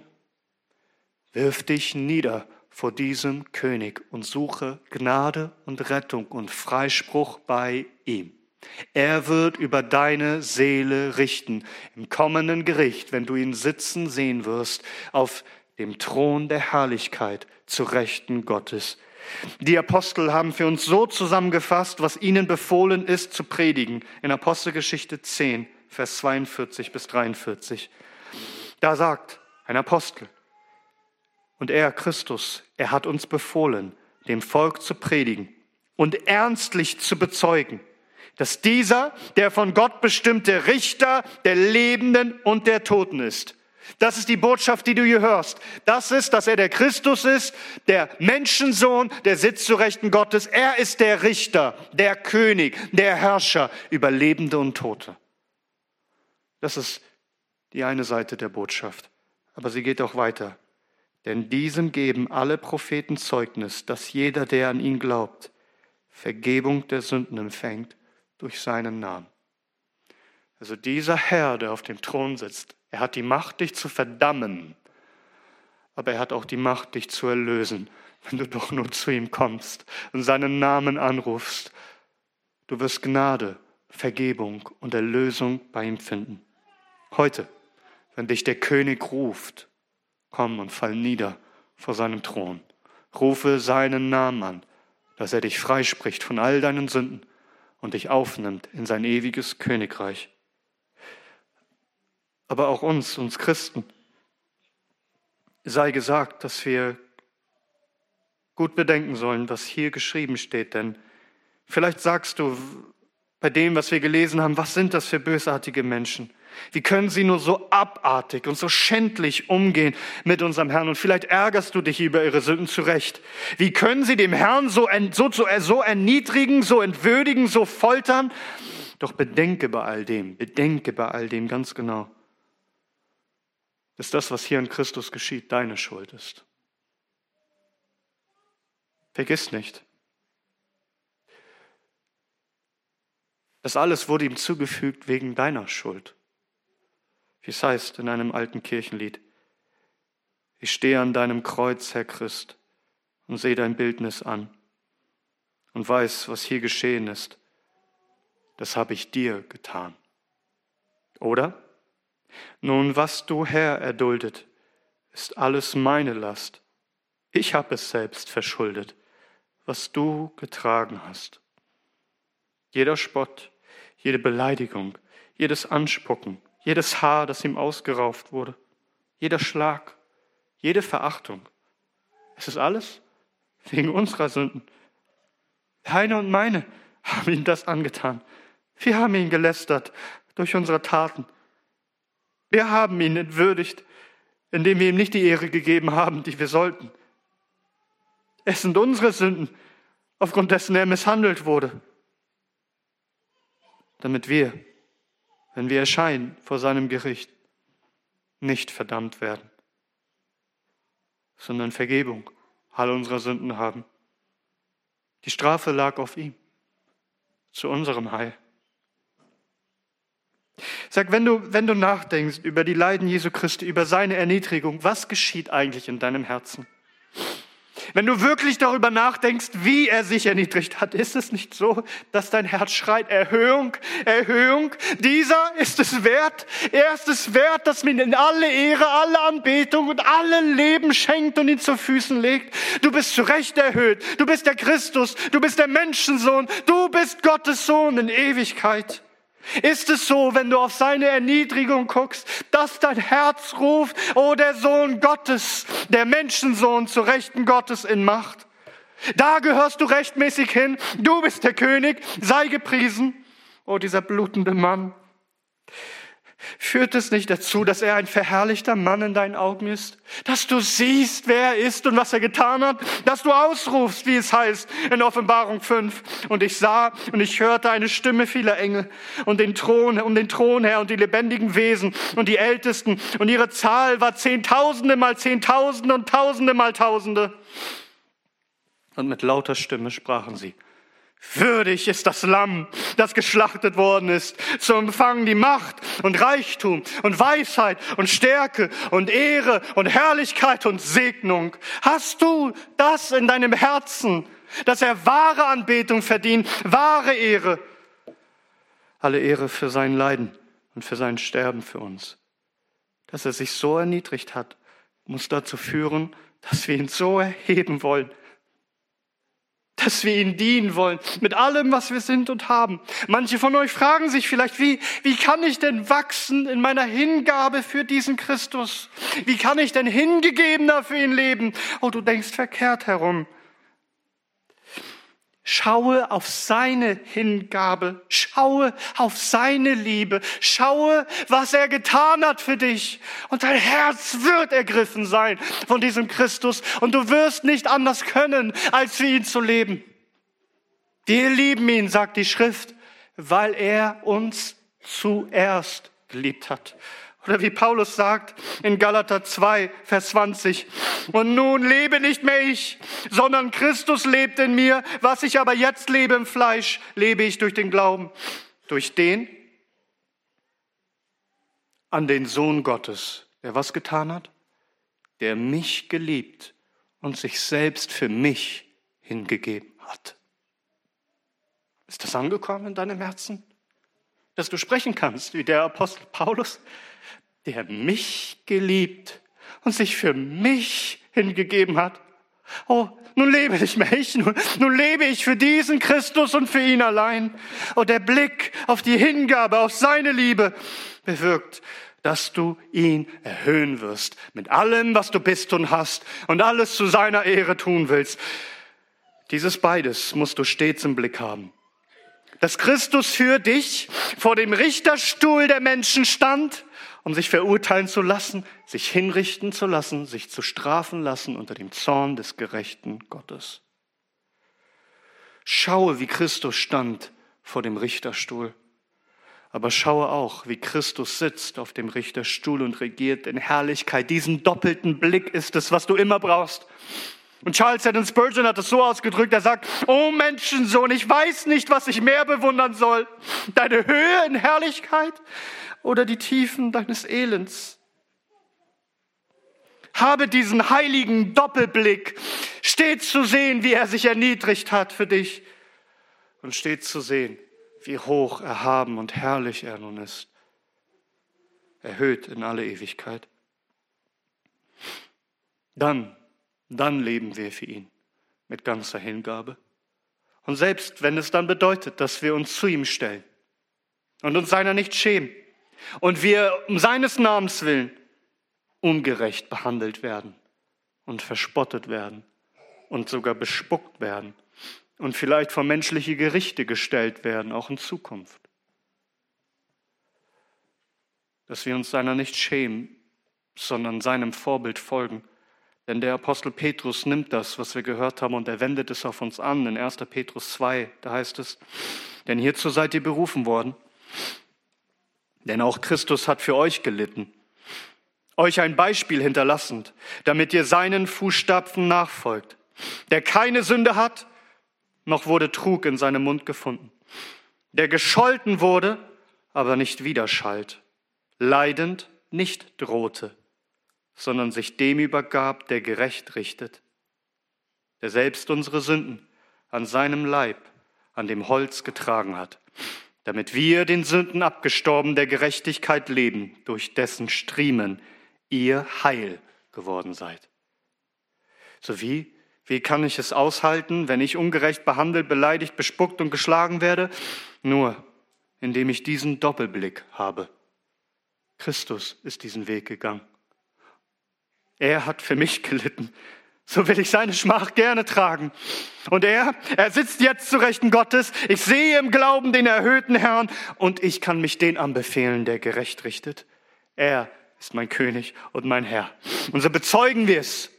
wirf dich nieder vor diesem König und suche Gnade und Rettung und Freispruch bei ihm. Er wird über deine Seele richten im kommenden Gericht, wenn du ihn sitzen sehen wirst auf dem Thron der Herrlichkeit zu Rechten Gottes. Die Apostel haben für uns so zusammengefasst, was ihnen befohlen ist zu predigen in Apostelgeschichte 10, Vers 42 bis 43. Da sagt ein Apostel, und er, Christus, er hat uns befohlen, dem Volk zu predigen und ernstlich zu bezeugen, dass dieser der von Gott bestimmte Richter der Lebenden und der Toten ist. Das ist die Botschaft, die du hier hörst. Das ist, dass er der Christus ist, der Menschensohn, der sitzt zu Rechten Gottes. Er ist der Richter, der König, der Herrscher über Lebende und Tote. Das ist die eine Seite der Botschaft. Aber sie geht auch weiter. Denn diesem geben alle Propheten Zeugnis, dass jeder, der an ihn glaubt, Vergebung der Sünden empfängt durch seinen Namen. Also dieser Herr, der auf dem Thron sitzt, er hat die Macht, dich zu verdammen, aber er hat auch die Macht, dich zu erlösen, wenn du doch nur zu ihm kommst und seinen Namen anrufst. Du wirst Gnade, Vergebung und Erlösung bei ihm finden. Heute, wenn dich der König ruft, komm und fall nieder vor seinem Thron. Rufe seinen Namen an, dass er dich freispricht von all deinen Sünden und dich aufnimmt in sein ewiges Königreich. Aber auch uns, uns Christen, sei gesagt, dass wir gut bedenken sollen, was hier geschrieben steht. Denn vielleicht sagst du bei dem, was wir gelesen haben, was sind das für bösartige Menschen? Wie können sie nur so abartig und so schändlich umgehen mit unserem Herrn? Und vielleicht ärgerst du dich über ihre Sünden zurecht. Wie können sie dem Herrn so, so, so erniedrigen, so entwürdigen, so foltern? Doch bedenke bei all dem, bedenke bei all dem ganz genau, dass das, was hier in Christus geschieht, deine Schuld ist. Vergiss nicht, das alles wurde ihm zugefügt wegen deiner Schuld wie es heißt in einem alten Kirchenlied. Ich stehe an deinem Kreuz, Herr Christ, und sehe dein Bildnis an und weiß, was hier geschehen ist. Das habe ich dir getan. Oder? Nun, was du, Herr, erduldet, ist alles meine Last. Ich habe es selbst verschuldet, was du getragen hast. Jeder Spott, jede Beleidigung, jedes Anspucken, jedes Haar, das ihm ausgerauft wurde, jeder Schlag, jede Verachtung. Es ist alles wegen unserer Sünden. Deine und meine haben ihm das angetan. Wir haben ihn gelästert durch unsere Taten. Wir haben ihn entwürdigt, indem wir ihm nicht die Ehre gegeben haben, die wir sollten. Es sind unsere Sünden, aufgrund dessen er misshandelt wurde, damit wir wenn wir erscheinen vor seinem Gericht, nicht verdammt werden, sondern Vergebung all unserer Sünden haben. Die Strafe lag auf ihm, zu unserem Heil. Sag, wenn du, wenn du nachdenkst über die Leiden Jesu Christi, über seine Erniedrigung, was geschieht eigentlich in deinem Herzen? Wenn du wirklich darüber nachdenkst, wie er sich erniedrigt hat, ist es nicht so, dass dein Herz schreit, Erhöhung, Erhöhung, dieser ist es wert, er ist es wert, dass man ihn alle Ehre, alle Anbetung und alle Leben schenkt und ihn zu Füßen legt. Du bist zu Recht erhöht, du bist der Christus, du bist der Menschensohn, du bist Gottes Sohn in Ewigkeit. Ist es so, wenn du auf seine Erniedrigung guckst, dass dein Herz ruft, oh der Sohn Gottes, der Menschensohn zu Rechten Gottes in Macht? Da gehörst du rechtmäßig hin, du bist der König, sei gepriesen, oh dieser blutende Mann. Führt es nicht dazu, dass er ein verherrlichter Mann in deinen Augen ist? Dass du siehst, wer er ist und was er getan hat? Dass du ausrufst, wie es heißt in Offenbarung 5. Und ich sah und ich hörte eine Stimme vieler Engel und den Thron, um den Thron her und die lebendigen Wesen und die Ältesten. Und ihre Zahl war Zehntausende mal Zehntausende und Tausende mal Tausende. Und mit lauter Stimme sprachen sie. Würdig ist das Lamm, das geschlachtet worden ist, zu empfangen die Macht und Reichtum und Weisheit und Stärke und Ehre und Herrlichkeit und Segnung. Hast du das in deinem Herzen, dass er wahre Anbetung verdient, wahre Ehre? Alle Ehre für sein Leiden und für sein Sterben für uns. Dass er sich so erniedrigt hat, muss dazu führen, dass wir ihn so erheben wollen, dass wir ihn dienen wollen mit allem, was wir sind und haben. Manche von euch fragen sich vielleicht, wie, wie kann ich denn wachsen in meiner Hingabe für diesen Christus? Wie kann ich denn hingegebener für ihn leben? Oh, du denkst verkehrt herum. Schaue auf seine Hingabe, schaue auf seine Liebe, schaue, was er getan hat für dich. Und dein Herz wird ergriffen sein von diesem Christus und du wirst nicht anders können, als für ihn zu leben. Wir lieben ihn, sagt die Schrift, weil er uns zuerst geliebt hat. Oder wie Paulus sagt in Galater 2, Vers 20. Und nun lebe nicht mehr ich, sondern Christus lebt in mir. Was ich aber jetzt lebe im Fleisch, lebe ich durch den Glauben. Durch den an den Sohn Gottes, der was getan hat? Der mich geliebt und sich selbst für mich hingegeben hat. Ist das angekommen in deinem Herzen? Dass du sprechen kannst wie der Apostel Paulus? Der mich geliebt und sich für mich hingegeben hat. Oh, nun lebe nicht mehr ich, nun, nun lebe ich für diesen Christus und für ihn allein. Oh, der Blick auf die Hingabe, auf seine Liebe bewirkt, dass du ihn erhöhen wirst mit allem, was du bist und hast und alles zu seiner Ehre tun willst. Dieses beides musst du stets im Blick haben. Dass Christus für dich vor dem Richterstuhl der Menschen stand um sich verurteilen zu lassen, sich hinrichten zu lassen, sich zu strafen lassen unter dem Zorn des gerechten Gottes. Schaue, wie Christus stand vor dem Richterstuhl. Aber schaue auch, wie Christus sitzt auf dem Richterstuhl und regiert in Herrlichkeit. Diesen doppelten Blick ist es, was du immer brauchst. Und Charles Haddon Spurgeon hat es so ausgedrückt, er sagt, oh Menschensohn, ich weiß nicht, was ich mehr bewundern soll. Deine Höhe in Herrlichkeit oder die Tiefen deines Elends. Habe diesen heiligen Doppelblick, stets zu sehen, wie er sich erniedrigt hat für dich und stets zu sehen, wie hoch, erhaben und herrlich er nun ist, erhöht in alle Ewigkeit. Dann, dann leben wir für ihn mit ganzer Hingabe. Und selbst wenn es dann bedeutet, dass wir uns zu ihm stellen und uns seiner nicht schämen, und wir um seines Namens willen ungerecht behandelt werden und verspottet werden und sogar bespuckt werden und vielleicht vor menschliche Gerichte gestellt werden, auch in Zukunft. Dass wir uns seiner nicht schämen, sondern seinem Vorbild folgen. Denn der Apostel Petrus nimmt das, was wir gehört haben, und er wendet es auf uns an. In 1. Petrus 2, da heißt es, denn hierzu seid ihr berufen worden, denn auch Christus hat für euch gelitten, euch ein Beispiel hinterlassend, damit ihr seinen Fußstapfen nachfolgt, der keine Sünde hat, noch wurde Trug in seinem Mund gefunden, der gescholten wurde, aber nicht widerschallt, leidend nicht drohte, sondern sich dem übergab, der gerecht richtet, der selbst unsere Sünden an seinem Leib, an dem Holz getragen hat damit wir den Sünden abgestorben der Gerechtigkeit leben, durch dessen Striemen ihr heil geworden seid. So wie, wie kann ich es aushalten, wenn ich ungerecht behandelt, beleidigt, bespuckt und geschlagen werde? Nur, indem ich diesen Doppelblick habe. Christus ist diesen Weg gegangen. Er hat für mich gelitten, so will ich seine Schmach gerne tragen. Und er, er sitzt jetzt zu Rechten Gottes. Ich sehe im Glauben den erhöhten Herrn und ich kann mich den anbefehlen, der gerecht richtet. Er ist mein König und mein Herr. Und so bezeugen wir es.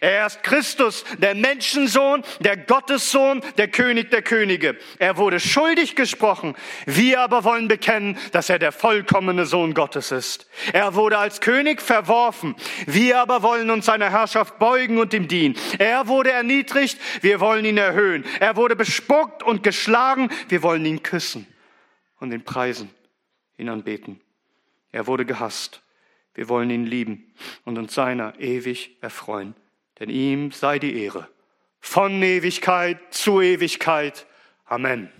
Er ist Christus, der Menschensohn, der Gottessohn, der König der Könige. Er wurde schuldig gesprochen. Wir aber wollen bekennen, dass er der vollkommene Sohn Gottes ist. Er wurde als König verworfen. Wir aber wollen uns seiner Herrschaft beugen und ihm dienen. Er wurde erniedrigt. Wir wollen ihn erhöhen. Er wurde bespuckt und geschlagen. Wir wollen ihn küssen und ihn preisen, ihn anbeten. Er wurde gehasst. Wir wollen ihn lieben und uns seiner ewig erfreuen denn ihm sei die Ehre von Ewigkeit zu Ewigkeit. Amen.